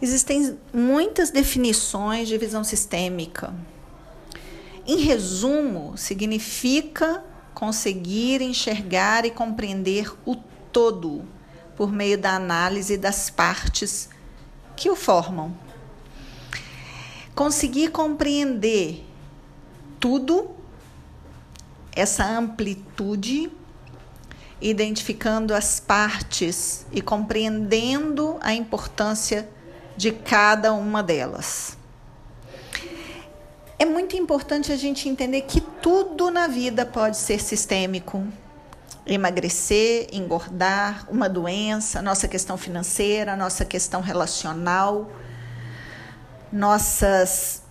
Existem muitas definições de visão sistêmica. Em resumo, significa conseguir enxergar e compreender o todo por meio da análise das partes que o formam. Conseguir compreender tudo, essa amplitude, identificando as partes e compreendendo a importância de cada uma delas. É muito importante a gente entender que tudo na vida pode ser sistêmico. Emagrecer, engordar, uma doença, nossa questão financeira, nossa questão relacional, nossas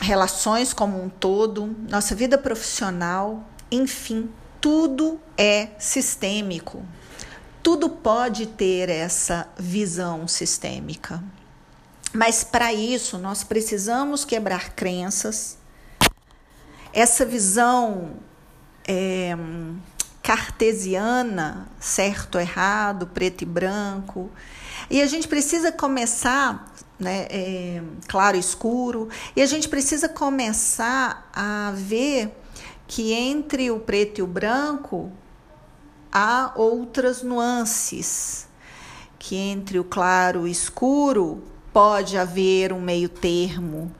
relações como um todo, nossa vida profissional, enfim, tudo é sistêmico. Tudo pode ter essa visão sistêmica. Mas para isso nós precisamos quebrar crenças. Essa visão é, cartesiana, certo, errado, preto e branco. E a gente precisa começar, né, é, claro, escuro, e a gente precisa começar a ver que entre o preto e o branco há outras nuances, que entre o claro e o escuro pode haver um meio termo.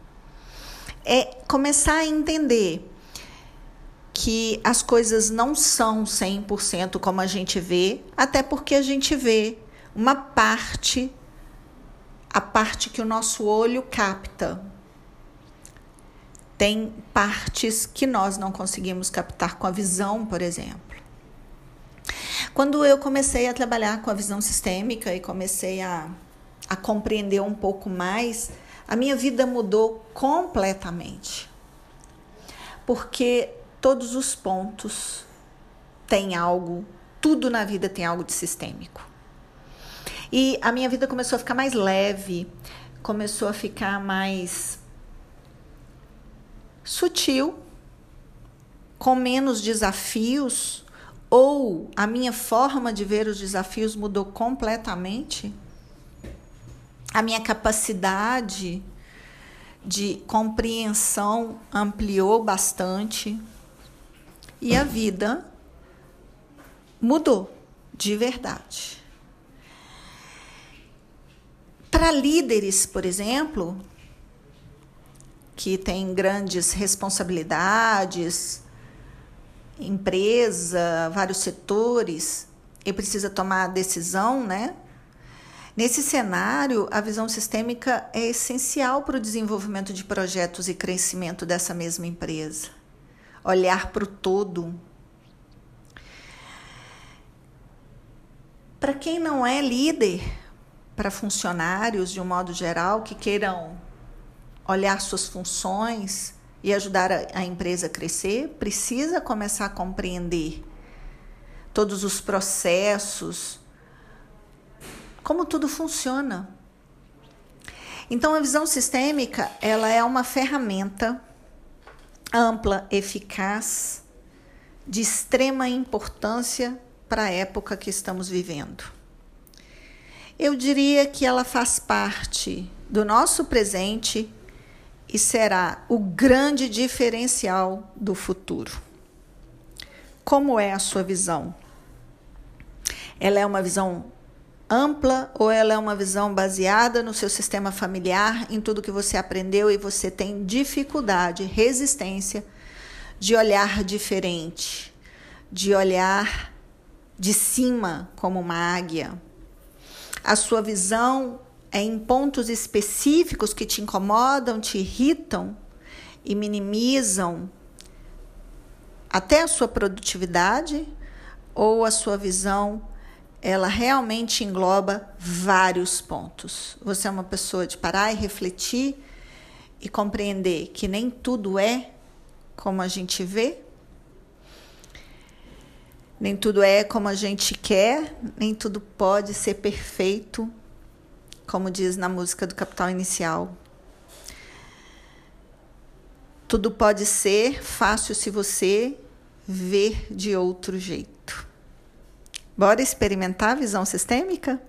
É começar a entender que as coisas não são 100% como a gente vê, até porque a gente vê uma parte, a parte que o nosso olho capta. Tem partes que nós não conseguimos captar com a visão, por exemplo. Quando eu comecei a trabalhar com a visão sistêmica e comecei a a compreender um pouco mais, a minha vida mudou completamente. Porque todos os pontos têm algo, tudo na vida tem algo de sistêmico. E a minha vida começou a ficar mais leve, começou a ficar mais sutil, com menos desafios, ou a minha forma de ver os desafios mudou completamente a minha capacidade de compreensão ampliou bastante e a vida mudou de verdade. Para líderes, por exemplo, que têm grandes responsabilidades, empresa, vários setores, e precisa tomar decisão, né? Nesse cenário, a visão sistêmica é essencial para o desenvolvimento de projetos e crescimento dessa mesma empresa. Olhar para o todo. Para quem não é líder, para funcionários de um modo geral que queiram olhar suas funções e ajudar a, a empresa a crescer, precisa começar a compreender todos os processos como tudo funciona. Então a visão sistêmica, ela é uma ferramenta ampla, eficaz, de extrema importância para a época que estamos vivendo. Eu diria que ela faz parte do nosso presente e será o grande diferencial do futuro. Como é a sua visão? Ela é uma visão ampla ou ela é uma visão baseada no seu sistema familiar, em tudo que você aprendeu e você tem dificuldade, resistência de olhar diferente, de olhar de cima como uma águia. A sua visão é em pontos específicos que te incomodam, te irritam e minimizam até a sua produtividade ou a sua visão ela realmente engloba vários pontos. Você é uma pessoa de parar e refletir e compreender que nem tudo é como a gente vê, nem tudo é como a gente quer, nem tudo pode ser perfeito, como diz na música do Capital Inicial. Tudo pode ser fácil se você ver de outro jeito. Bora experimentar a visão sistêmica?